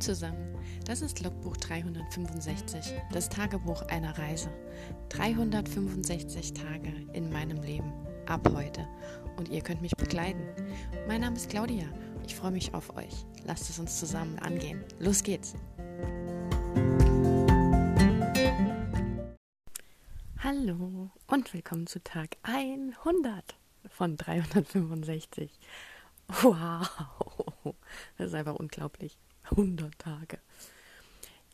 Zusammen, das ist Logbuch 365, das Tagebuch einer Reise. 365 Tage in meinem Leben, ab heute. Und ihr könnt mich begleiten. Mein Name ist Claudia, ich freue mich auf euch. Lasst es uns zusammen angehen. Los geht's! Hallo und willkommen zu Tag 100 von 365. Wow, das ist einfach unglaublich. 100 Tage.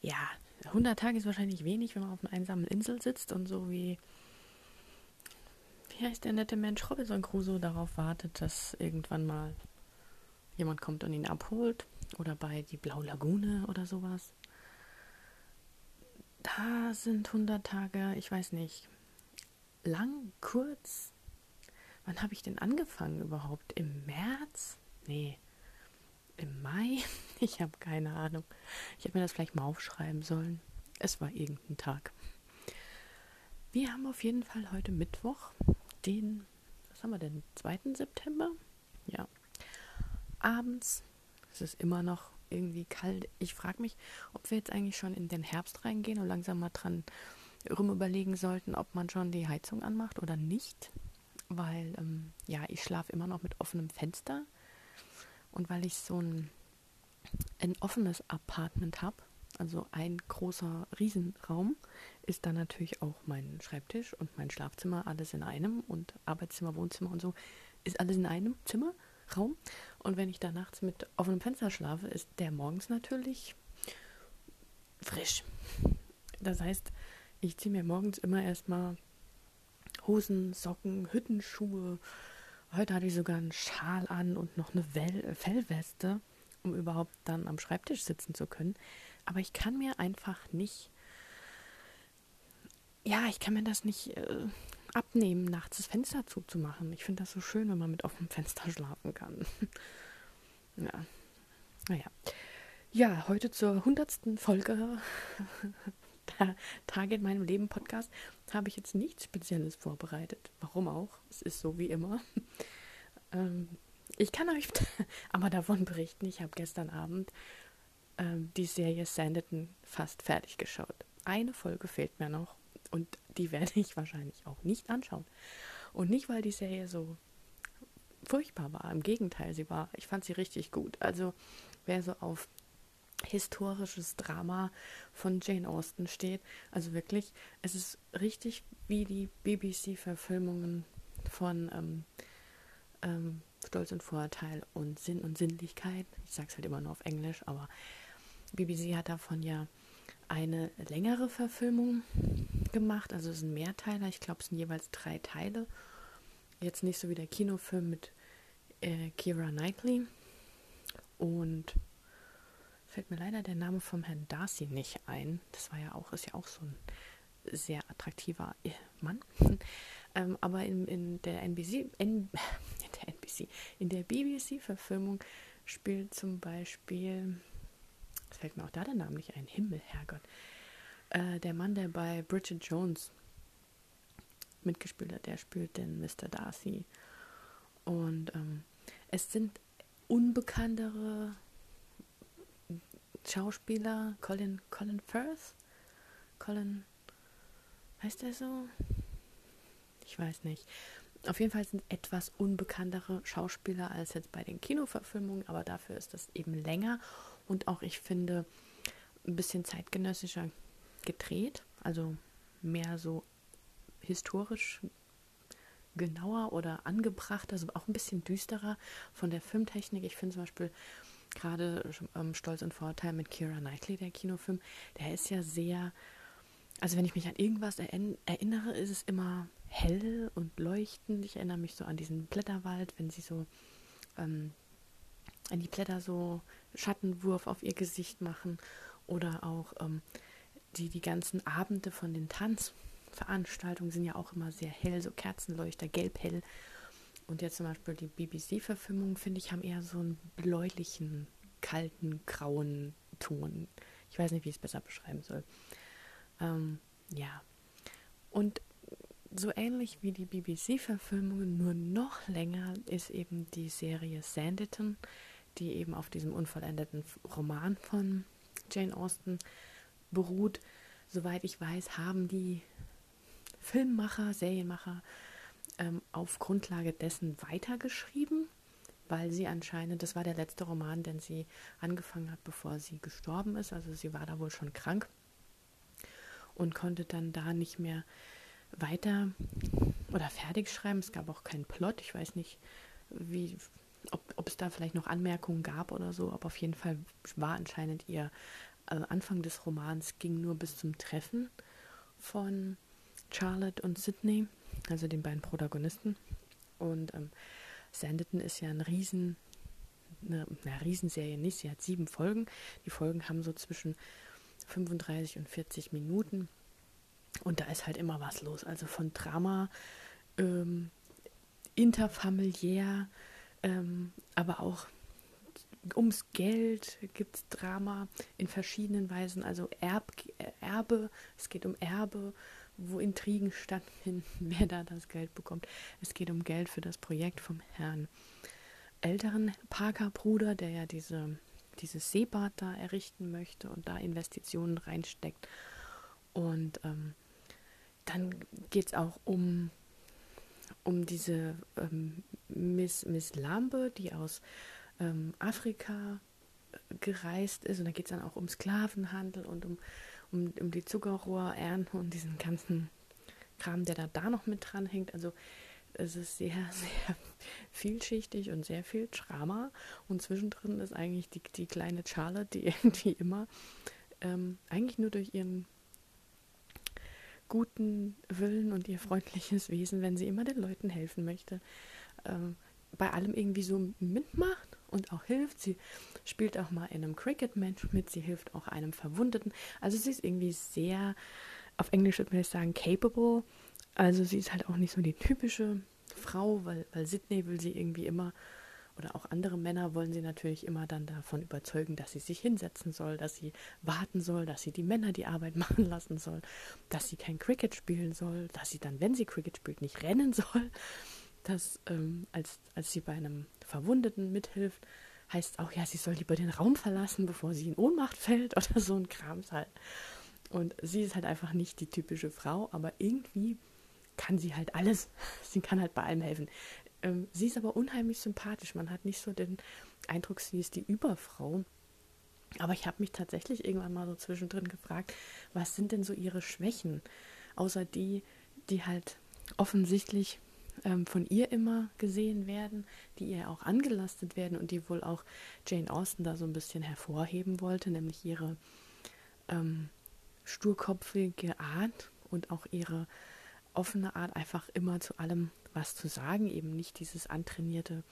Ja, 100 Tage ist wahrscheinlich wenig, wenn man auf einer einsamen Insel sitzt und so wie, wie heißt der nette Mensch Robinson Crusoe darauf wartet, dass irgendwann mal jemand kommt und ihn abholt. Oder bei die Blaue Lagune oder sowas. Da sind 100 Tage, ich weiß nicht, lang, kurz. Wann habe ich denn angefangen überhaupt? Im März? Nee, im Mai? Ich habe keine Ahnung. Ich hätte mir das vielleicht mal aufschreiben sollen. Es war irgendein Tag. Wir haben auf jeden Fall heute Mittwoch, den, was haben wir denn, 2. September? Ja. Abends. Es ist immer noch irgendwie kalt. Ich frage mich, ob wir jetzt eigentlich schon in den Herbst reingehen und langsam mal dran rum überlegen sollten, ob man schon die Heizung anmacht oder nicht. Weil, ähm, ja, ich schlafe immer noch mit offenem Fenster. Und weil ich so ein, ein offenes Apartment habe, also ein großer Riesenraum, ist da natürlich auch mein Schreibtisch und mein Schlafzimmer alles in einem und Arbeitszimmer, Wohnzimmer und so ist alles in einem Zimmer, Raum. Und wenn ich da nachts mit offenem Fenster schlafe, ist der morgens natürlich frisch. Das heißt, ich ziehe mir morgens immer erstmal Hosen, Socken, Hüttenschuhe, Heute hatte ich sogar einen Schal an und noch eine Well Fellweste, um überhaupt dann am Schreibtisch sitzen zu können. Aber ich kann mir einfach nicht, ja, ich kann mir das nicht äh, abnehmen, nachts das Fenster zuzumachen. Ich finde das so schön, wenn man mit offenem Fenster schlafen kann. ja, naja. Ja, heute zur hundertsten Folge Tage in meinem Leben Podcast habe ich jetzt nichts Spezielles vorbereitet. Warum auch? Es ist so wie immer. ähm, ich kann euch aber davon berichten. Ich habe gestern Abend ähm, die Serie Sanditon fast fertig geschaut. Eine Folge fehlt mir noch und die werde ich wahrscheinlich auch nicht anschauen. Und nicht, weil die Serie so furchtbar war. Im Gegenteil, sie war, ich fand sie richtig gut. Also wer so auf historisches Drama von Jane Austen steht. Also wirklich, es ist richtig wie die BBC-Verfilmungen von ähm, ähm, Stolz und Vorurteil und Sinn und Sinnlichkeit. Ich sage es halt immer nur auf Englisch, aber BBC hat davon ja eine längere Verfilmung gemacht. Also es sind Mehrteiler. Ich glaube, es sind jeweils drei Teile. Jetzt nicht so wie der Kinofilm mit äh, Kira Knightley. Und fällt mir leider der Name vom Herrn Darcy nicht ein. Das war ja auch, ist ja auch so ein sehr attraktiver äh, Mann. ähm, aber in, in der NBC, in, der NBC, in der BBC-Verfilmung spielt zum Beispiel, es fällt mir auch da der Name nicht ein, Himmel, Herrgott, äh, der Mann, der bei Bridget Jones mitgespielt hat, der spielt den Mr. Darcy. Und ähm, es sind unbekanntere Schauspieler Colin, Colin Firth? Colin, heißt er so? Ich weiß nicht. Auf jeden Fall sind etwas unbekanntere Schauspieler als jetzt bei den Kinoverfilmungen, aber dafür ist das eben länger und auch, ich finde, ein bisschen zeitgenössischer gedreht, also mehr so historisch genauer oder angebracht, also auch ein bisschen düsterer von der Filmtechnik. Ich finde zum Beispiel gerade ähm, Stolz und Vorteil mit Kira Knightley, der Kinofilm, der ist ja sehr, also wenn ich mich an irgendwas erinnere, ist es immer hell und leuchtend. Ich erinnere mich so an diesen Blätterwald, wenn sie so ähm, an die Blätter so Schattenwurf auf ihr Gesicht machen oder auch ähm, die, die ganzen Abende von den Tanzveranstaltungen sind ja auch immer sehr hell, so Kerzenleuchter, gelb-hell. Und jetzt zum Beispiel die BBC-Verfilmung, finde ich, haben eher so einen bläulichen, kalten, grauen Ton. Ich weiß nicht, wie ich es besser beschreiben soll. Ähm, ja. Und so ähnlich wie die BBC-Verfilmungen, nur noch länger, ist eben die Serie Sanditon, die eben auf diesem unvollendeten Roman von Jane Austen beruht. Soweit ich weiß, haben die Filmmacher, Serienmacher ähm, auf Grundlage dessen weitergeschrieben, weil sie anscheinend, das war der letzte Roman, den sie angefangen hat, bevor sie gestorben ist. Also sie war da wohl schon krank und konnte dann da nicht mehr weiter oder fertig schreiben. Es gab auch keinen Plot. Ich weiß nicht, wie, ob, ob es da vielleicht noch Anmerkungen gab oder so, aber auf jeden Fall war anscheinend ihr also Anfang des Romans ging nur bis zum Treffen von Charlotte und Sydney, also den beiden Protagonisten. Und ähm, Sanditon ist ja ein Riesen, eine, eine Riesenserie nicht. Sie hat sieben Folgen. Die Folgen haben so zwischen 35 und 40 Minuten. Und da ist halt immer was los. Also von Drama, ähm, interfamiliär, ähm, aber auch ums Geld gibt es Drama in verschiedenen Weisen. Also Erb, Erbe, es geht um Erbe, wo Intrigen stattfinden, wer da das Geld bekommt. Es geht um Geld für das Projekt vom Herrn älteren Parker-Bruder, der ja diese, dieses Seebad da errichten möchte und da Investitionen reinsteckt. Und ähm, dann geht es auch um, um diese ähm, Miss, Miss Lambe, die aus ähm, Afrika äh, gereist ist. Und da geht es dann auch um Sklavenhandel und um, um, um die Zuckerrohrernte und diesen ganzen Kram, der da, da noch mit dran hängt. Also es ist sehr, sehr vielschichtig und sehr viel Drama. Und zwischendrin ist eigentlich die, die kleine Charlotte, die irgendwie immer ähm, eigentlich nur durch ihren guten Willen und ihr freundliches Wesen, wenn sie immer den Leuten helfen möchte, ähm, bei allem irgendwie so mitmacht und auch hilft. Sie spielt auch mal in einem Cricket-Match mit, sie hilft auch einem Verwundeten. Also sie ist irgendwie sehr, auf Englisch würde man jetzt sagen, capable. Also sie ist halt auch nicht so die typische Frau, weil, weil Sydney will sie irgendwie immer oder auch andere Männer wollen sie natürlich immer dann davon überzeugen, dass sie sich hinsetzen soll, dass sie warten soll, dass sie die Männer die Arbeit machen lassen soll, dass sie kein Cricket spielen soll, dass sie dann, wenn sie Cricket spielt, nicht rennen soll, dass ähm, als, als sie bei einem Verwundeten mithilft, heißt auch, ja, sie soll lieber den Raum verlassen, bevor sie in Ohnmacht fällt oder so ein Krams halt. Und sie ist halt einfach nicht die typische Frau, aber irgendwie kann sie halt alles. Sie kann halt bei allem helfen. Ähm, sie ist aber unheimlich sympathisch. Man hat nicht so den Eindruck, sie ist die Überfrau. Aber ich habe mich tatsächlich irgendwann mal so zwischendrin gefragt, was sind denn so ihre Schwächen? Außer die, die halt offensichtlich ähm, von ihr immer gesehen werden, die ihr auch angelastet werden und die wohl auch Jane Austen da so ein bisschen hervorheben wollte, nämlich ihre ähm, sturkopfige Art und auch ihre offene Art, einfach immer zu allem was zu sagen, eben nicht dieses antrainierte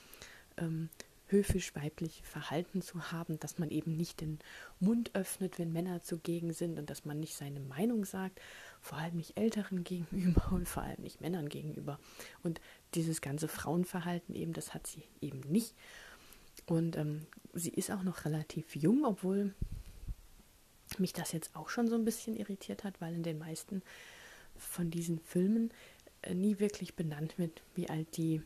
ähm, höfisch-weibliche Verhalten zu haben, dass man eben nicht den Mund öffnet, wenn Männer zugegen sind und dass man nicht seine Meinung sagt, vor allem nicht Älteren gegenüber und vor allem nicht Männern gegenüber. Und dieses ganze Frauenverhalten eben, das hat sie eben nicht. Und ähm, sie ist auch noch relativ jung, obwohl mich das jetzt auch schon so ein bisschen irritiert hat, weil in den meisten von diesen Filmen äh, nie wirklich benannt wird, wie alt die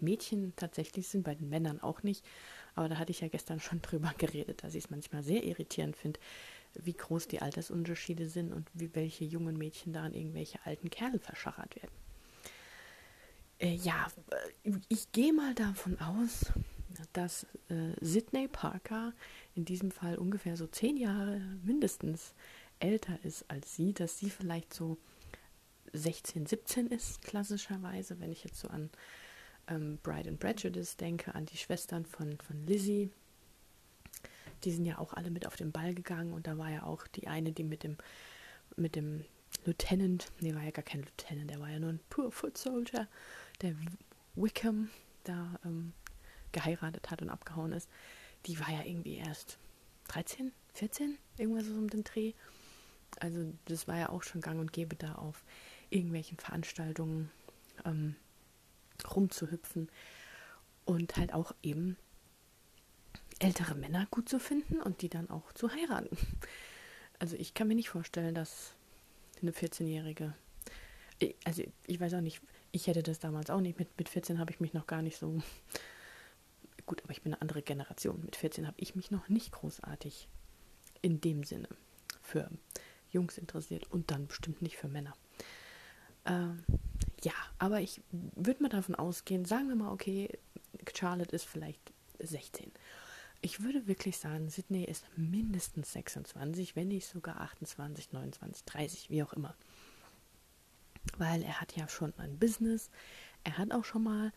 Mädchen tatsächlich sind, bei den Männern auch nicht. Aber da hatte ich ja gestern schon drüber geredet, dass ich es manchmal sehr irritierend finde, wie groß die Altersunterschiede sind und wie welche jungen Mädchen da an irgendwelche alten Kerle verschachert werden. Äh, ja, äh, ich gehe mal davon aus, dass äh, Sidney Parker in diesem Fall ungefähr so zehn Jahre mindestens älter ist als sie, dass sie vielleicht so 16, 17 ist, klassischerweise, wenn ich jetzt so an ähm, Bride and Prejudice denke, an die Schwestern von, von Lizzie. Die sind ja auch alle mit auf den Ball gegangen und da war ja auch die eine, die mit dem, mit dem Lieutenant, nee, war ja gar kein Lieutenant, der war ja nur ein Poor Foot Soldier, der Wickham da ähm, geheiratet hat und abgehauen ist. Die war ja irgendwie erst 13, 14, irgendwas so um den Dreh. Also das war ja auch schon gang und gäbe da auf irgendwelchen Veranstaltungen ähm, rumzuhüpfen und halt auch eben ältere Männer gut zu finden und die dann auch zu heiraten. Also ich kann mir nicht vorstellen, dass eine 14-Jährige, also ich weiß auch nicht, ich hätte das damals auch nicht, mit, mit 14 habe ich mich noch gar nicht so gut, aber ich bin eine andere Generation. Mit 14 habe ich mich noch nicht großartig in dem Sinne für Jungs interessiert und dann bestimmt nicht für Männer. Ähm, ja, aber ich würde mal davon ausgehen, sagen wir mal, okay, Charlotte ist vielleicht 16. Ich würde wirklich sagen, Sydney ist mindestens 26, wenn nicht sogar 28, 29, 30, wie auch immer. Weil er hat ja schon ein Business, er hat auch schon mal,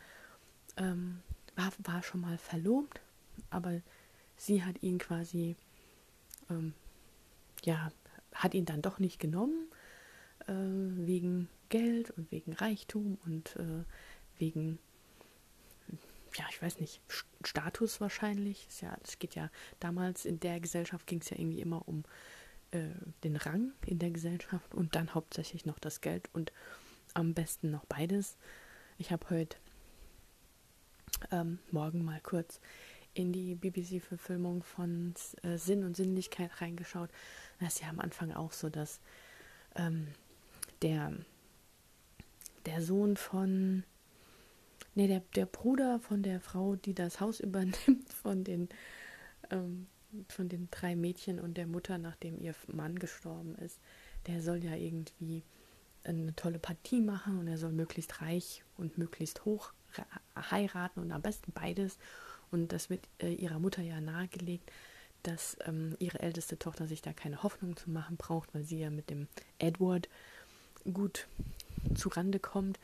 ähm, war, war schon mal verlobt, aber sie hat ihn quasi, ähm, ja, hat ihn dann doch nicht genommen, äh, wegen Geld und wegen Reichtum und äh, wegen, ja, ich weiß nicht, Status wahrscheinlich. Es, ja, es geht ja damals in der Gesellschaft ging es ja irgendwie immer um äh, den Rang in der Gesellschaft und dann hauptsächlich noch das Geld und am besten noch beides. Ich habe heute ähm, morgen mal kurz in die BBC-Verfilmung von äh, Sinn und Sinnlichkeit reingeschaut. Das ist ja am Anfang auch so, dass ähm, der, der Sohn von, nee, der, der Bruder von der Frau, die das Haus übernimmt, von den, ähm, von den drei Mädchen und der Mutter, nachdem ihr Mann gestorben ist, der soll ja irgendwie eine tolle Partie machen und er soll möglichst reich und möglichst hoch heiraten und am besten beides. Und das wird äh, ihrer Mutter ja nahegelegt, dass ähm, ihre älteste Tochter sich da keine Hoffnung zu machen braucht, weil sie ja mit dem Edward gut zurande kommt.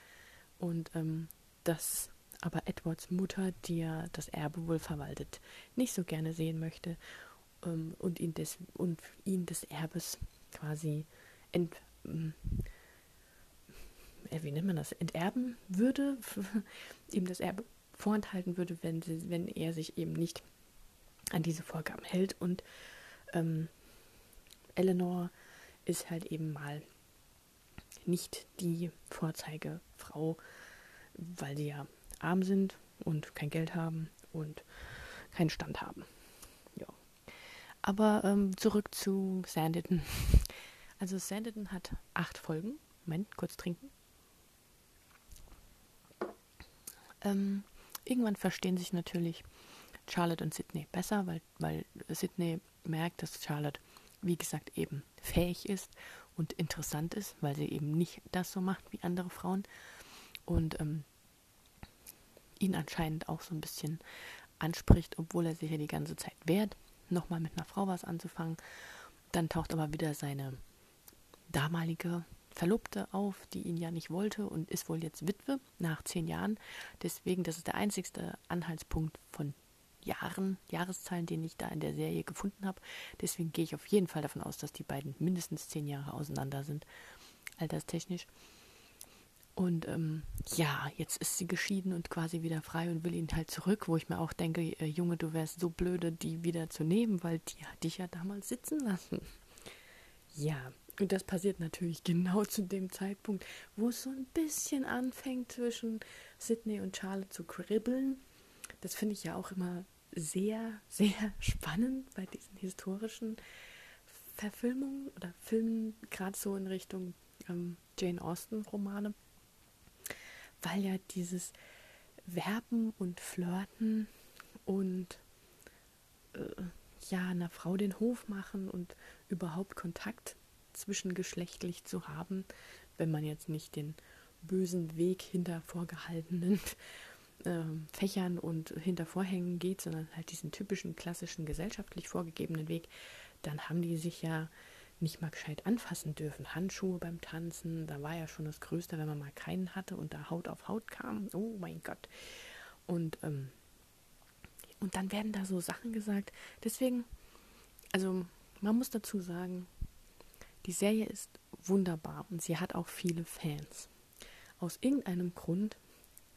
Und ähm, dass aber Edwards Mutter, die ja das Erbe wohl verwaltet, nicht so gerne sehen möchte ähm, und, ihn des, und ihn des Erbes quasi ent, ähm, wie nennt man das, enterben würde, ihm das Erbe vorenthalten würde, wenn, sie, wenn er sich eben nicht an diese Vorgaben hält. Und ähm, Eleanor ist halt eben mal nicht die Vorzeigefrau, weil sie ja arm sind und kein Geld haben und keinen Stand haben. Ja. Aber ähm, zurück zu Sanditon. Also Sanditon hat acht Folgen. Moment, kurz trinken. Ähm, irgendwann verstehen sich natürlich Charlotte und Sydney besser, weil, weil Sydney merkt, dass Charlotte, wie gesagt, eben fähig ist und interessant ist, weil sie eben nicht das so macht wie andere Frauen und ähm, ihn anscheinend auch so ein bisschen anspricht, obwohl er sich ja die ganze Zeit wehrt, nochmal mit einer Frau was anzufangen. Dann taucht aber wieder seine damalige Verlobte auf, die ihn ja nicht wollte und ist wohl jetzt Witwe nach zehn Jahren. Deswegen, das ist der einzigste Anhaltspunkt von Jahren, Jahreszahlen, den ich da in der Serie gefunden habe. Deswegen gehe ich auf jeden Fall davon aus, dass die beiden mindestens zehn Jahre auseinander sind, alterstechnisch. Und ähm, ja, jetzt ist sie geschieden und quasi wieder frei und will ihn halt zurück, wo ich mir auch denke, äh, Junge, du wärst so blöde, die wieder zu nehmen, weil die hat dich ja damals sitzen lassen. Ja, und das passiert natürlich genau zu dem Zeitpunkt, wo es so ein bisschen anfängt zwischen Sydney und Charlotte zu kribbeln. Das finde ich ja auch immer sehr, sehr spannend bei diesen historischen Verfilmungen oder Filmen, gerade so in Richtung ähm, Jane Austen-Romane, weil ja dieses Werben und Flirten und äh, ja, einer Frau den Hof machen und überhaupt Kontakt zwischengeschlechtlich zu haben, wenn man jetzt nicht den bösen Weg hinter vorgehaltenen äh, Fächern und hinter Vorhängen geht, sondern halt diesen typischen klassischen gesellschaftlich vorgegebenen Weg, dann haben die sich ja nicht mal gescheit anfassen dürfen. Handschuhe beim Tanzen, da war ja schon das Größte, wenn man mal keinen hatte und da Haut auf Haut kam. Oh mein Gott. Und, ähm, und dann werden da so Sachen gesagt. Deswegen, also man muss dazu sagen, die Serie ist wunderbar und sie hat auch viele Fans. Aus irgendeinem Grund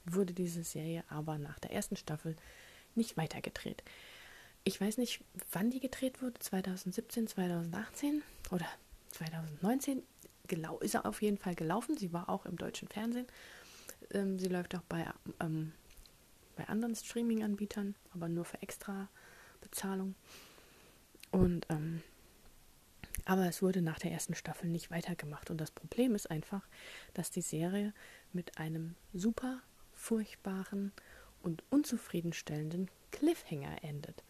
wurde diese Serie aber nach der ersten Staffel nicht weitergedreht. Ich weiß nicht, wann die gedreht wurde, 2017, 2018 oder 2019. Genau, ist er auf jeden Fall gelaufen. Sie war auch im deutschen Fernsehen. Ähm, sie läuft auch bei, ähm, bei anderen Streaming-Anbietern, aber nur für extra Bezahlung. Und ähm, aber es wurde nach der ersten Staffel nicht weitergemacht. Und das Problem ist einfach, dass die Serie mit einem super furchtbaren und unzufriedenstellenden Cliffhanger endet.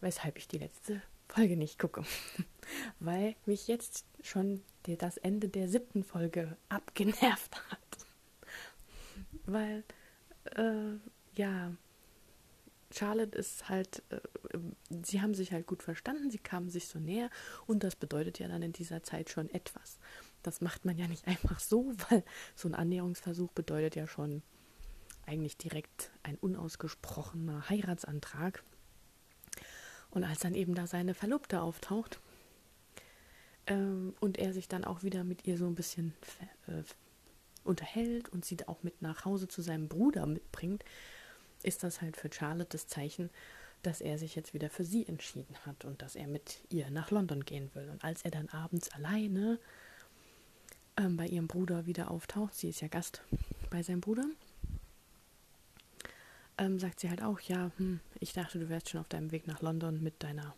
Weshalb ich die letzte Folge nicht gucke. Weil mich jetzt schon das Ende der siebten Folge abgenervt hat. Weil, äh, ja, Charlotte ist halt, äh, sie haben sich halt gut verstanden, sie kamen sich so näher und das bedeutet ja dann in dieser Zeit schon etwas. Das macht man ja nicht einfach so, weil so ein Annäherungsversuch bedeutet ja schon eigentlich direkt ein unausgesprochener Heiratsantrag. Und als dann eben da seine Verlobte auftaucht ähm, und er sich dann auch wieder mit ihr so ein bisschen äh, unterhält und sie auch mit nach Hause zu seinem Bruder mitbringt, ist das halt für Charlotte das Zeichen, dass er sich jetzt wieder für sie entschieden hat und dass er mit ihr nach London gehen will. Und als er dann abends alleine ähm, bei ihrem Bruder wieder auftaucht, sie ist ja Gast bei seinem Bruder, ähm, sagt sie halt auch, ja, hm, ich dachte, du wärst schon auf deinem Weg nach London mit deiner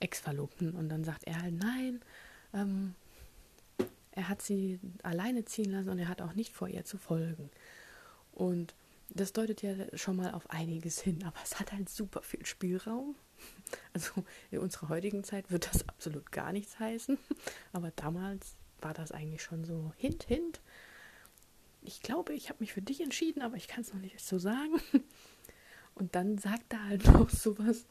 Ex-Verlobten. Und dann sagt er halt, nein, ähm, er hat sie alleine ziehen lassen und er hat auch nicht vor ihr zu folgen. Und das deutet ja schon mal auf einiges hin, aber es hat halt super viel Spielraum. Also in unserer heutigen Zeit wird das absolut gar nichts heißen, aber damals war das eigentlich schon so Hint, Hint ich glaube, ich habe mich für dich entschieden, aber ich kann es noch nicht so sagen. Und dann sagt er halt noch sowas,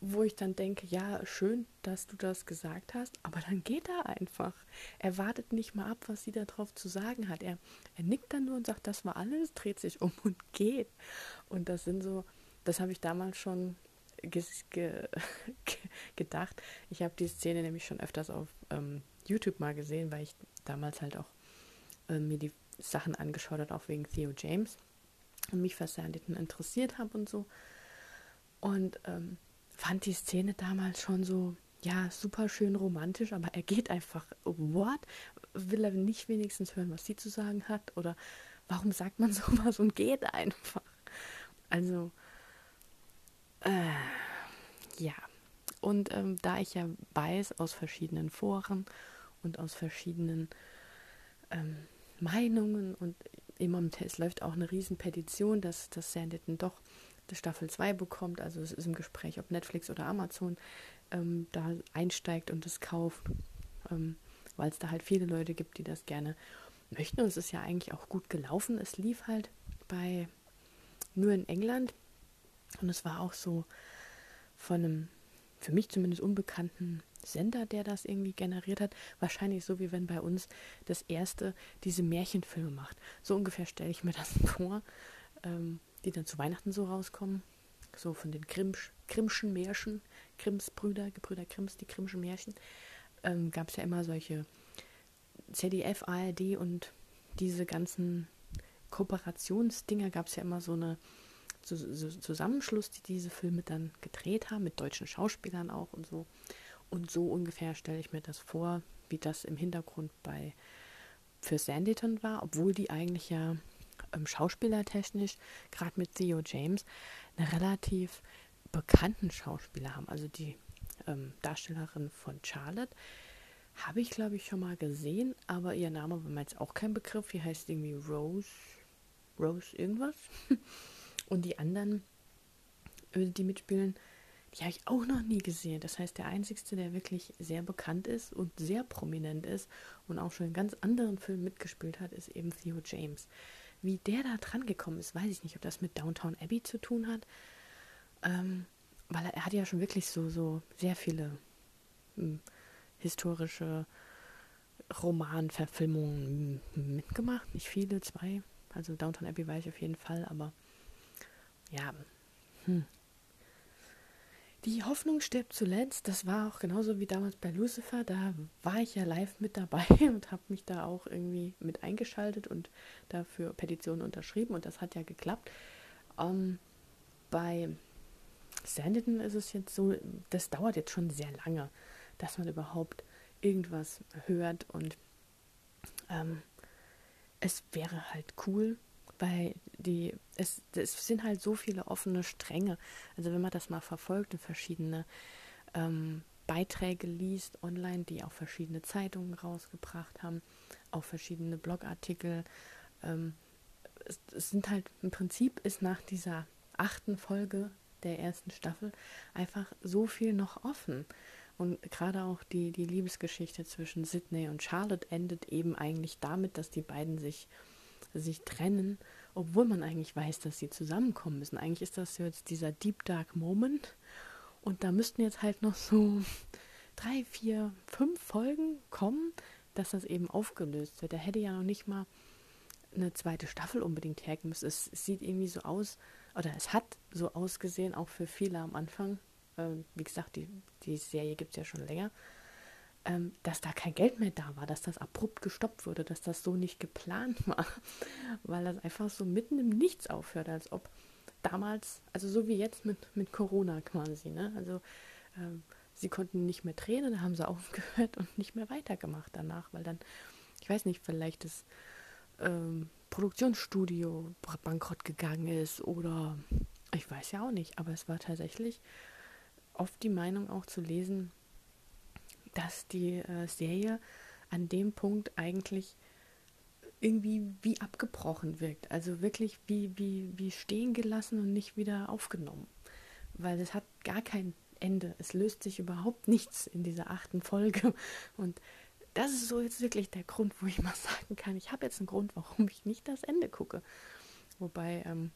wo ich dann denke, ja, schön, dass du das gesagt hast, aber dann geht er einfach. Er wartet nicht mal ab, was sie darauf zu sagen hat. Er, er nickt dann nur und sagt, das war alles, dreht sich um und geht. Und das sind so, das habe ich damals schon ge ge gedacht. Ich habe die Szene nämlich schon öfters auf ähm, YouTube mal gesehen, weil ich damals halt auch äh, mir die Sachen angeschaut habe, auch wegen Theo James und mich für Sanditon interessiert habe und so. Und ähm, fand die Szene damals schon so, ja, super schön romantisch, aber er geht einfach, what? Will er nicht wenigstens hören, was sie zu sagen hat? Oder warum sagt man sowas und geht einfach? Also, äh, ja. Und ähm, da ich ja weiß aus verschiedenen Foren und aus verschiedenen ähm, Meinungen und immer im Test läuft auch eine Riesenpetition, dass, dass Sanditon doch die Staffel 2 bekommt. Also es ist im Gespräch, ob Netflix oder Amazon ähm, da einsteigt und es kauft, ähm, weil es da halt viele Leute gibt, die das gerne möchten. Und es ist ja eigentlich auch gut gelaufen. Es lief halt bei nur in England und es war auch so von einem für mich zumindest unbekannten Sender, der das irgendwie generiert hat. Wahrscheinlich so, wie wenn bei uns das erste diese Märchenfilme macht. So ungefähr stelle ich mir das vor, ähm, die dann zu Weihnachten so rauskommen. So von den Grimmsch, Grimmschen Märchen, Grimms Brüder, Gebrüder Grimms, die Grimmschen Märchen, ähm, gab es ja immer solche ZDF, ARD und diese ganzen Kooperationsdinger gab es ja immer so eine Zusammenschluss, die diese Filme dann gedreht haben, mit deutschen Schauspielern auch und so. Und so ungefähr stelle ich mir das vor, wie das im Hintergrund bei für Sanditon war, obwohl die eigentlich ja ähm, schauspielertechnisch, gerade mit Theo James, eine relativ bekannten Schauspieler haben. Also die ähm, Darstellerin von Charlotte habe ich, glaube ich, schon mal gesehen, aber ihr Name war mir jetzt auch kein Begriff. Die heißt irgendwie Rose, Rose irgendwas. Und die anderen, äh, die mitspielen, die habe ich auch noch nie gesehen. Das heißt, der einzigste, der wirklich sehr bekannt ist und sehr prominent ist und auch schon in ganz anderen Filmen mitgespielt hat, ist eben Theo James. Wie der da dran gekommen ist, weiß ich nicht, ob das mit Downtown Abbey zu tun hat. Ähm, weil er, er, hat ja schon wirklich so, so sehr viele hm, historische Romanverfilmungen mitgemacht. Nicht viele, zwei. Also Downtown Abbey weiß ich auf jeden Fall, aber ja, hm. Die Hoffnung stirbt zuletzt. Das war auch genauso wie damals bei Lucifer. Da war ich ja live mit dabei und habe mich da auch irgendwie mit eingeschaltet und dafür Petitionen unterschrieben. Und das hat ja geklappt. Ähm, bei Sanditon ist es jetzt so, das dauert jetzt schon sehr lange, dass man überhaupt irgendwas hört. Und ähm, es wäre halt cool, weil die, es, es sind halt so viele offene Stränge. Also wenn man das mal verfolgt und verschiedene ähm, Beiträge liest online, die auch verschiedene Zeitungen rausgebracht haben, auch verschiedene Blogartikel, ähm, es, es sind halt im Prinzip ist nach dieser achten Folge der ersten Staffel einfach so viel noch offen. Und gerade auch die, die Liebesgeschichte zwischen Sydney und Charlotte endet eben eigentlich damit, dass die beiden sich, sich trennen, obwohl man eigentlich weiß, dass sie zusammenkommen müssen. Eigentlich ist das jetzt dieser Deep Dark Moment. Und da müssten jetzt halt noch so drei, vier, fünf Folgen kommen, dass das eben aufgelöst wird. Da hätte ja noch nicht mal eine zweite Staffel unbedingt hergeben müssen. Es, sieht irgendwie so aus, oder es hat so ausgesehen, auch für viele am Anfang, ähm, wie gesagt, die, die Serie gibt es ja schon länger, dass da kein Geld mehr da war, dass das abrupt gestoppt wurde, dass das so nicht geplant war, weil das einfach so mitten im Nichts aufhört, als ob damals, also so wie jetzt mit, mit Corona quasi, ne? Also ähm, sie konnten nicht mehr drehen, dann haben sie aufgehört und nicht mehr weitergemacht danach, weil dann, ich weiß nicht, vielleicht das ähm, Produktionsstudio bankrott gegangen ist oder ich weiß ja auch nicht, aber es war tatsächlich oft die Meinung auch zu lesen, dass die äh, Serie an dem Punkt eigentlich irgendwie wie abgebrochen wirkt. Also wirklich wie, wie, wie stehen gelassen und nicht wieder aufgenommen. Weil es hat gar kein Ende. Es löst sich überhaupt nichts in dieser achten Folge. Und das ist so jetzt wirklich der Grund, wo ich mal sagen kann, ich habe jetzt einen Grund, warum ich nicht das Ende gucke. Wobei ähm,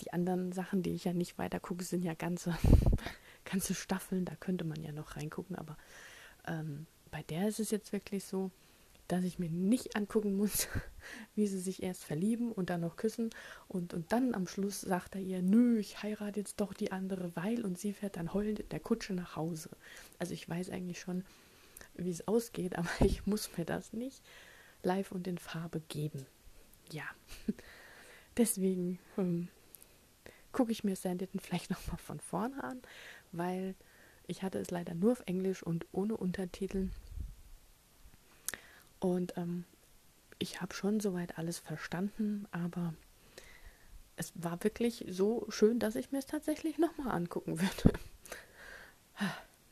die anderen Sachen, die ich ja nicht weiter gucke, sind ja ganze, ganze Staffeln, da könnte man ja noch reingucken, aber ähm, bei der ist es jetzt wirklich so, dass ich mir nicht angucken muss, wie sie sich erst verlieben und dann noch küssen und, und dann am Schluss sagt er ihr, nö, ich heirate jetzt doch die andere, weil und sie fährt dann heulend in der Kutsche nach Hause. Also ich weiß eigentlich schon, wie es ausgeht, aber ich muss mir das nicht live und in Farbe geben. Ja, deswegen ähm, gucke ich mir Sanditon vielleicht nochmal von vorne an, weil ich hatte es leider nur auf Englisch und ohne Untertitel. Und ähm, ich habe schon soweit alles verstanden, aber es war wirklich so schön, dass ich mir es tatsächlich nochmal angucken würde.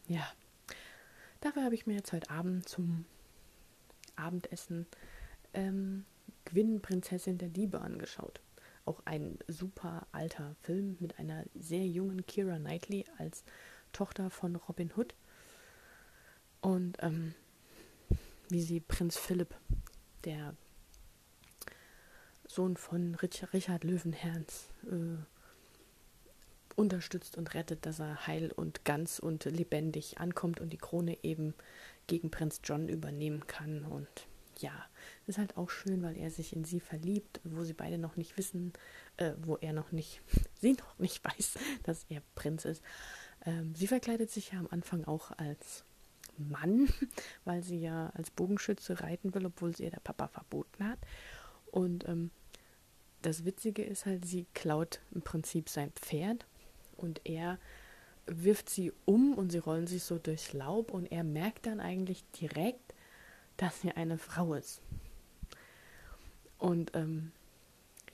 ja, Dafür habe ich mir jetzt heute Abend zum Abendessen ähm, Gwyn, Prinzessin der Liebe angeschaut. Auch ein super alter Film mit einer sehr jungen Kira Knightley als Tochter von Robin Hood. Und ähm, wie sie Prinz Philipp, der Sohn von Richard Löwenherrns, äh, unterstützt und rettet, dass er heil und ganz und lebendig ankommt und die Krone eben gegen Prinz John übernehmen kann. Und ja, ist halt auch schön, weil er sich in sie verliebt, wo sie beide noch nicht wissen, äh, wo er noch nicht, sie noch nicht weiß, dass er Prinz ist. Ähm, sie verkleidet sich ja am Anfang auch als Mann, weil sie ja als Bogenschütze reiten will, obwohl sie ihr der Papa verboten hat. Und ähm, das Witzige ist halt, sie klaut im Prinzip sein Pferd und er wirft sie um und sie rollen sich so durchs Laub und er merkt dann eigentlich direkt, dass sie eine Frau ist. Und ähm,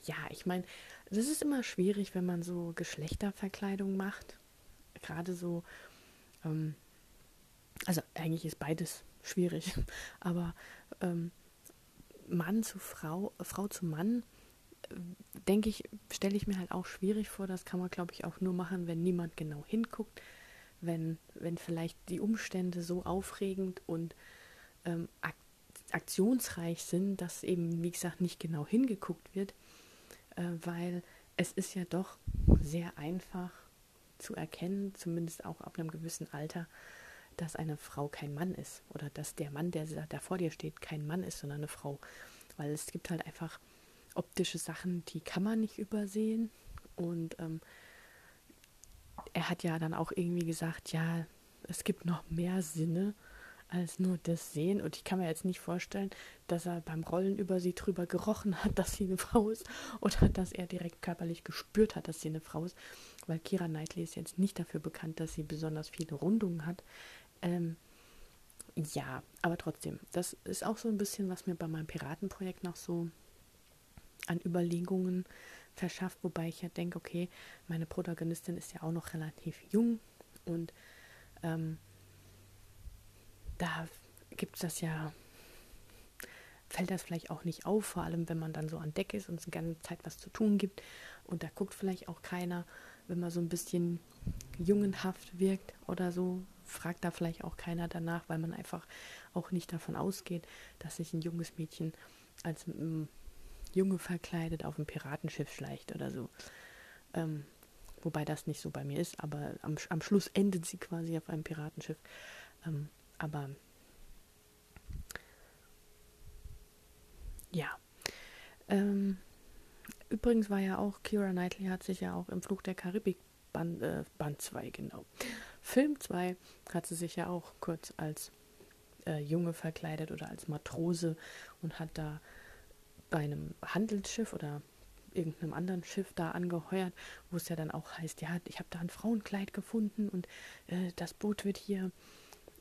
ja, ich meine, das ist immer schwierig, wenn man so Geschlechterverkleidung macht. Gerade so, ähm, also eigentlich ist beides schwierig, aber ähm, Mann zu Frau, Frau zu Mann denke ich, stelle ich mir halt auch schwierig vor. Das kann man, glaube ich, auch nur machen, wenn niemand genau hinguckt. Wenn, wenn vielleicht die Umstände so aufregend und ähm, ak aktionsreich sind, dass eben, wie gesagt, nicht genau hingeguckt wird, äh, weil es ist ja doch sehr einfach zu erkennen, zumindest auch ab einem gewissen Alter, dass eine Frau kein Mann ist oder dass der Mann, der da vor dir steht, kein Mann ist, sondern eine Frau. Weil es gibt halt einfach optische Sachen, die kann man nicht übersehen. Und ähm, er hat ja dann auch irgendwie gesagt, ja, es gibt noch mehr Sinne als nur das Sehen. Und ich kann mir jetzt nicht vorstellen, dass er beim Rollen über sie drüber gerochen hat, dass sie eine Frau ist. Oder dass er direkt körperlich gespürt hat, dass sie eine Frau ist. Weil Kira Knightley ist jetzt nicht dafür bekannt, dass sie besonders viele Rundungen hat. Ähm, ja, aber trotzdem, das ist auch so ein bisschen, was mir bei meinem Piratenprojekt noch so an Überlegungen verschafft, wobei ich ja denke, okay, meine Protagonistin ist ja auch noch relativ jung und ähm, da gibt es das ja fällt das vielleicht auch nicht auf, vor allem wenn man dann so an Deck ist und es eine ganze Zeit was zu tun gibt. Und da guckt vielleicht auch keiner, wenn man so ein bisschen jungenhaft wirkt oder so, fragt da vielleicht auch keiner danach, weil man einfach auch nicht davon ausgeht, dass sich ein junges Mädchen als ähm, Junge verkleidet auf ein Piratenschiff schleicht oder so. Ähm, wobei das nicht so bei mir ist, aber am, am Schluss endet sie quasi auf einem Piratenschiff. Ähm, aber ja. Ähm, übrigens war ja auch, Kira Knightley hat sich ja auch im Flug der Karibik Band, äh, Band 2, genau. Film 2 hat sie sich ja auch kurz als äh, Junge verkleidet oder als Matrose und hat da bei einem Handelsschiff oder irgendeinem anderen Schiff da angeheuert, wo es ja dann auch heißt, ja, ich habe da ein Frauenkleid gefunden und äh, das Boot wird hier,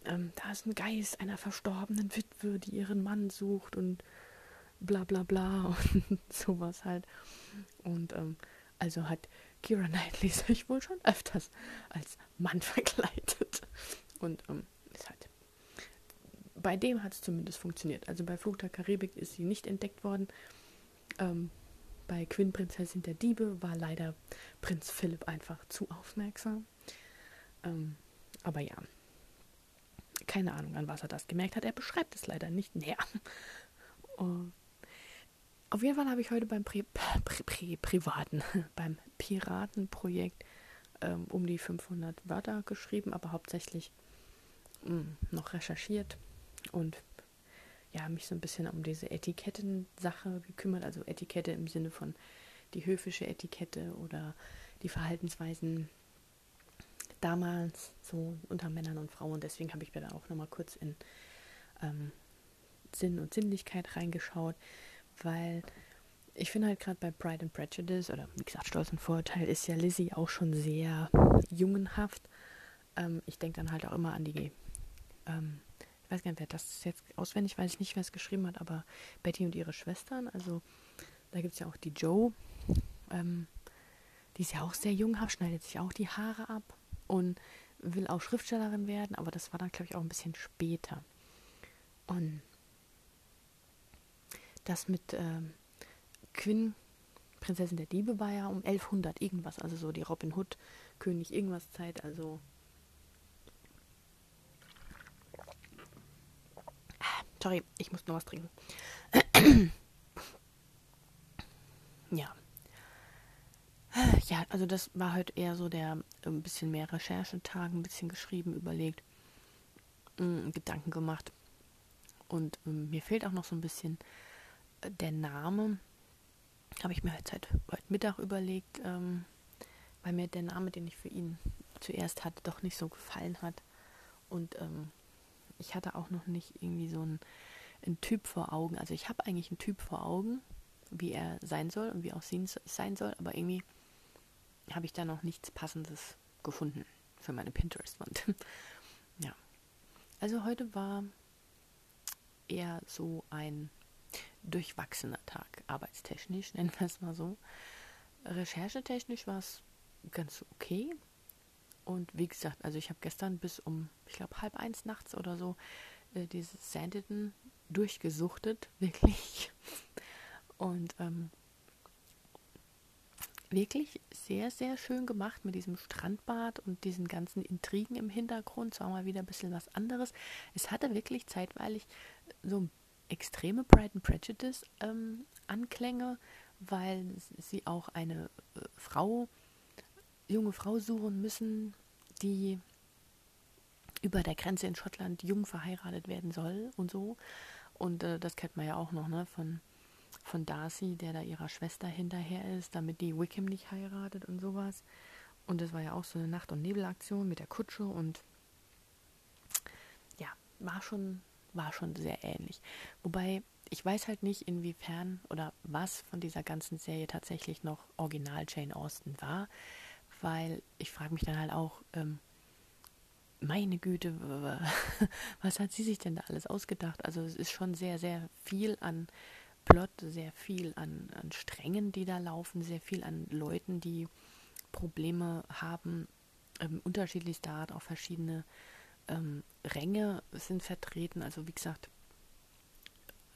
ähm, da ist ein Geist einer verstorbenen Witwe, die ihren Mann sucht und bla bla bla und sowas halt. Und ähm, also hat Kira Knightley sich wohl schon öfters als Mann verkleidet. Und ähm, ist halt. Bei dem hat es zumindest funktioniert. Also bei Flug der Karibik ist sie nicht entdeckt worden. Ähm, bei Quinn Prinzessin der Diebe war leider Prinz Philipp einfach zu aufmerksam. Ähm, aber ja, keine Ahnung, an was er das gemerkt hat. Er beschreibt es leider nicht näher. Uh, auf jeden Fall habe ich heute beim Pri Pri Pri privaten, beim Piratenprojekt ähm, um die 500 Wörter geschrieben, aber hauptsächlich mh, hm, noch recherchiert und ja, mich so ein bisschen um diese Etikettensache gekümmert, also Etikette im Sinne von die höfische Etikette oder die Verhaltensweisen damals so unter Männern und Frauen. Deswegen habe ich mir da auch nochmal kurz in ähm, Sinn und Sinnlichkeit reingeschaut weil ich finde halt gerade bei Pride and Prejudice oder wie gesagt Stolz und Vorurteil ist ja Lizzie auch schon sehr jungenhaft. Ähm, ich denke dann halt auch immer an die, ähm, ich weiß gar nicht, wer das jetzt auswendig weiß ich nicht, wer es geschrieben hat, aber Betty und ihre Schwestern. Also da gibt es ja auch die Joe, ähm, die ist ja auch sehr junghaft, schneidet sich auch die Haare ab und will auch Schriftstellerin werden, aber das war dann glaube ich auch ein bisschen später. Und das mit ähm, Quinn, Prinzessin der Diebe, war ja um 1100 irgendwas, also so die Robin Hood, König irgendwas Zeit, also. Sorry, ich muss noch was trinken. ja. Ja, also das war heute eher so der ein bisschen mehr Recherchetag, ein bisschen geschrieben, überlegt, mh, Gedanken gemacht. Und ähm, mir fehlt auch noch so ein bisschen der Name habe ich mir halt seit heute Mittag überlegt, ähm, weil mir der Name, den ich für ihn zuerst hatte, doch nicht so gefallen hat. Und ähm, ich hatte auch noch nicht irgendwie so einen, einen Typ vor Augen. Also ich habe eigentlich einen Typ vor Augen, wie er sein soll und wie auch sie sein soll, aber irgendwie habe ich da noch nichts Passendes gefunden für meine Pinterest-Wand. ja. Also heute war eher so ein durchwachsener Tag, arbeitstechnisch, nennen wir es mal so. Recherchetechnisch war es ganz okay. Und wie gesagt, also ich habe gestern bis um, ich glaube, halb eins nachts oder so äh, dieses Sanditon durchgesuchtet, wirklich. Und ähm, wirklich sehr, sehr schön gemacht mit diesem Strandbad und diesen ganzen Intrigen im Hintergrund. Es war mal wieder ein bisschen was anderes. Es hatte wirklich zeitweilig so ein extreme Pride and Prejudice ähm, Anklänge, weil sie auch eine äh, Frau, junge Frau suchen müssen, die über der Grenze in Schottland jung verheiratet werden soll und so. Und äh, das kennt man ja auch noch, ne, von, von Darcy, der da ihrer Schwester hinterher ist, damit die Wickham nicht heiratet und sowas. Und das war ja auch so eine Nacht- und Nebelaktion mit der Kutsche und ja, war schon war schon sehr ähnlich. Wobei ich weiß halt nicht, inwiefern oder was von dieser ganzen Serie tatsächlich noch Original Jane Austen war, weil ich frage mich dann halt auch, ähm, meine Güte, was hat sie sich denn da alles ausgedacht? Also es ist schon sehr, sehr viel an Plot, sehr viel an, an Strängen, die da laufen, sehr viel an Leuten, die Probleme haben, ähm, unterschiedlichster Art, auch verschiedene ähm, Ränge sind vertreten. Also wie gesagt,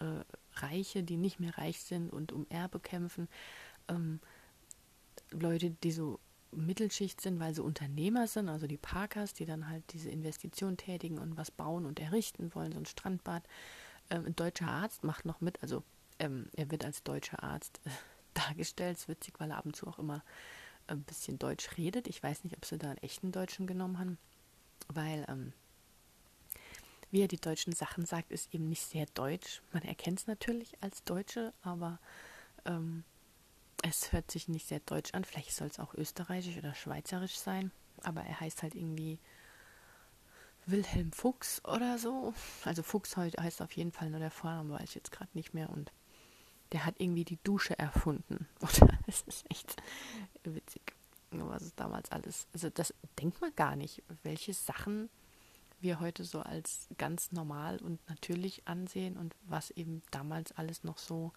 äh, Reiche, die nicht mehr reich sind und um Erbe kämpfen. Ähm, Leute, die so Mittelschicht sind, weil sie Unternehmer sind, also die Parkers, die dann halt diese Investition tätigen und was bauen und errichten wollen, so ein Strandbad. Ähm, ein deutscher Arzt macht noch mit, also ähm, er wird als deutscher Arzt äh, dargestellt. Es ist witzig, weil er ab und zu auch immer ein bisschen Deutsch redet. Ich weiß nicht, ob sie da einen echten Deutschen genommen haben, weil ähm, wie er die deutschen Sachen sagt, ist eben nicht sehr deutsch. Man erkennt es natürlich als Deutsche, aber ähm, es hört sich nicht sehr deutsch an. Vielleicht soll es auch österreichisch oder schweizerisch sein, aber er heißt halt irgendwie Wilhelm Fuchs oder so. Also Fuchs heißt auf jeden Fall nur der Vorname, weiß ich jetzt gerade nicht mehr. Und der hat irgendwie die Dusche erfunden. Oder das ist echt witzig, was es damals alles. Also das denkt man gar nicht, welche Sachen wir heute so als ganz normal und natürlich ansehen und was eben damals alles noch so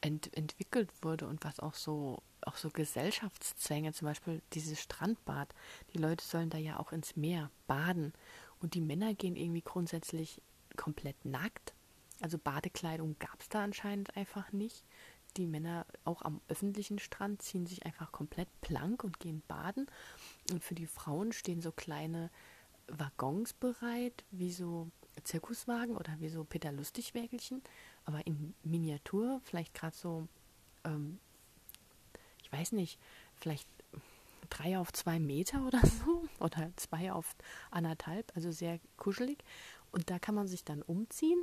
ent entwickelt wurde und was auch so auch so Gesellschaftszwänge, zum Beispiel dieses Strandbad. Die Leute sollen da ja auch ins Meer baden und die Männer gehen irgendwie grundsätzlich komplett nackt. Also Badekleidung gab es da anscheinend einfach nicht. Die Männer auch am öffentlichen Strand ziehen sich einfach komplett blank und gehen baden. Und für die Frauen stehen so kleine Waggons bereit, wie so Zirkuswagen oder wie so Peter Lustig-Wägelchen, aber in Miniatur, vielleicht gerade so, ähm, ich weiß nicht, vielleicht drei auf zwei Meter oder so oder zwei auf anderthalb, also sehr kuschelig. Und da kann man sich dann umziehen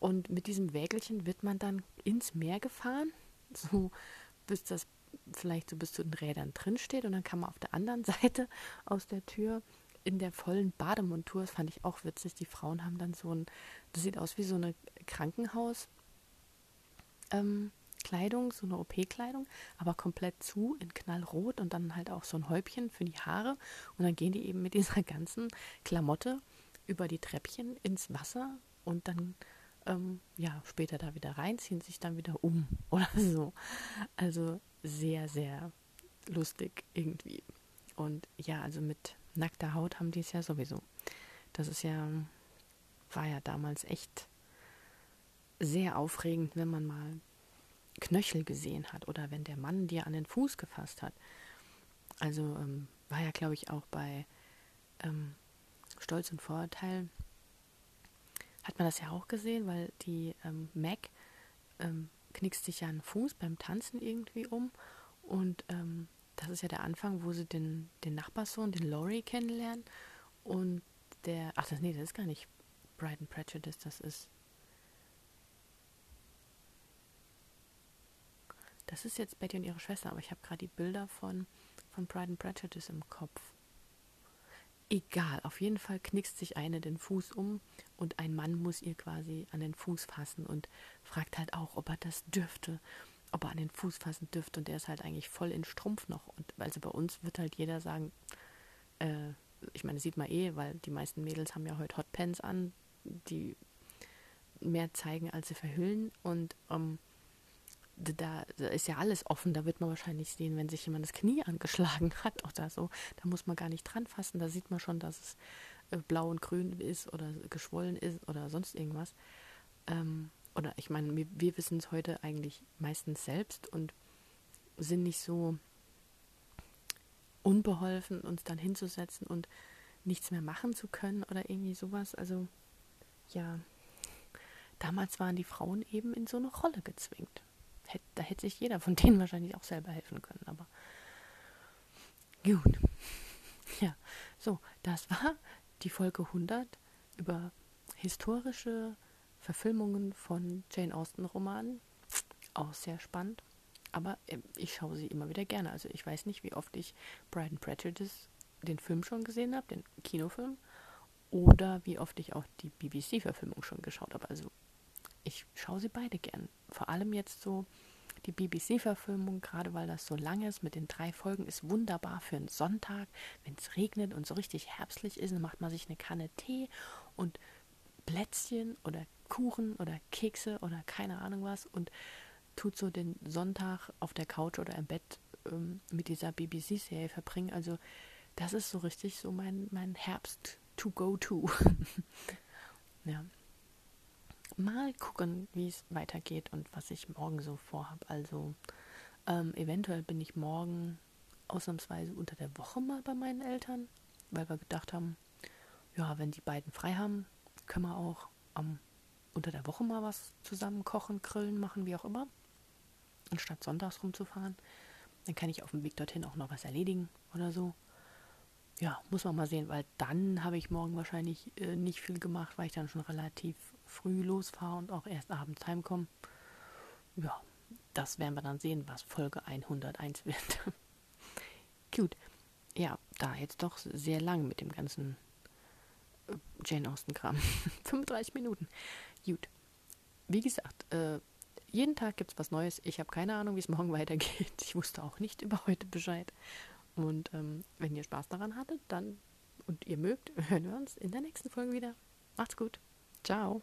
und mit diesem Wägelchen wird man dann ins Meer gefahren, so bis das vielleicht so bis zu den Rädern drin steht und dann kann man auf der anderen Seite aus der Tür in der vollen Bademontur, das fand ich auch witzig, die Frauen haben dann so ein, das sieht aus wie so eine Krankenhaus ähm, so eine OP-Kleidung, aber komplett zu in knallrot und dann halt auch so ein Häubchen für die Haare und dann gehen die eben mit dieser ganzen Klamotte über die Treppchen ins Wasser und dann ähm, ja später da wieder rein, ziehen sich dann wieder um oder so. Also sehr, sehr lustig irgendwie. Und ja, also mit nackter Haut haben die es ja sowieso. Das ist ja, war ja damals echt sehr aufregend, wenn man mal Knöchel gesehen hat oder wenn der Mann dir an den Fuß gefasst hat. Also ähm, war ja, glaube ich, auch bei ähm, Stolz und Vorurteil hat man das ja auch gesehen, weil die ähm, Mac ähm, knickst sich ja einen Fuß beim Tanzen irgendwie um und ähm, das ist ja der Anfang, wo sie den, den Nachbarssohn, den Laurie, kennenlernen. Und der, ach das, nee, das ist gar nicht Bride and Prejudice, das ist. Das ist jetzt Betty und ihre Schwester, aber ich habe gerade die Bilder von, von Pride and Prejudice im Kopf. Egal, auf jeden Fall knickst sich eine den Fuß um und ein Mann muss ihr quasi an den Fuß fassen und fragt halt auch, ob er das dürfte ob er an den Fuß fassen dürfte und der ist halt eigentlich voll in Strumpf noch. Und also bei uns wird halt jeder sagen, äh, ich meine, sieht man eh, weil die meisten Mädels haben ja heute Hotpants an, die mehr zeigen, als sie verhüllen. Und ähm, da, da, ist ja alles offen. Da wird man wahrscheinlich sehen, wenn sich jemand das Knie angeschlagen hat oder so. Da muss man gar nicht dran fassen. Da sieht man schon, dass es äh, blau und grün ist oder geschwollen ist oder sonst irgendwas. Ähm, oder ich meine, wir, wir wissen es heute eigentlich meistens selbst und sind nicht so unbeholfen, uns dann hinzusetzen und nichts mehr machen zu können oder irgendwie sowas. Also ja, damals waren die Frauen eben in so eine Rolle gezwängt. Da hätte sich jeder von denen wahrscheinlich auch selber helfen können, aber gut. Ja, so, das war die Folge 100 über historische Verfilmungen von Jane Austen-Romanen. Auch sehr spannend. Aber ähm, ich schaue sie immer wieder gerne. Also ich weiß nicht, wie oft ich Bride and Prejudice, den Film schon gesehen habe, den Kinofilm, oder wie oft ich auch die BBC-Verfilmung schon geschaut habe. Also ich schaue sie beide gern. Vor allem jetzt so die BBC-Verfilmung, gerade weil das so lang ist, mit den drei Folgen, ist wunderbar für einen Sonntag. Wenn es regnet und so richtig herbstlich ist, dann macht man sich eine Kanne Tee und Plätzchen oder Kuchen oder Kekse oder keine Ahnung was und tut so den Sonntag auf der Couch oder im Bett ähm, mit dieser BBC-Serie verbringen. Also das ist so richtig so mein, mein Herbst to go to. ja. mal gucken, wie es weitergeht und was ich morgen so vorhab. Also ähm, eventuell bin ich morgen ausnahmsweise unter der Woche mal bei meinen Eltern, weil wir gedacht haben, ja, wenn die beiden frei haben, können wir auch ähm, unter der Woche mal was zusammen kochen, grillen, machen, wie auch immer. Anstatt sonntags rumzufahren. Dann kann ich auf dem Weg dorthin auch noch was erledigen oder so. Ja, muss man mal sehen, weil dann habe ich morgen wahrscheinlich äh, nicht viel gemacht, weil ich dann schon relativ früh losfahre und auch erst abends heimkomme. Ja, das werden wir dann sehen, was Folge 101 wird. Gut. Ja, da jetzt doch sehr lang mit dem ganzen Jane Austen-Kram. 35 Minuten. Gut. Wie gesagt, äh, jeden Tag gibt es was Neues. Ich habe keine Ahnung, wie es morgen weitergeht. Ich wusste auch nicht über heute Bescheid. Und ähm, wenn ihr Spaß daran hattet, dann und ihr mögt, hören wir uns in der nächsten Folge wieder. Macht's gut. Ciao.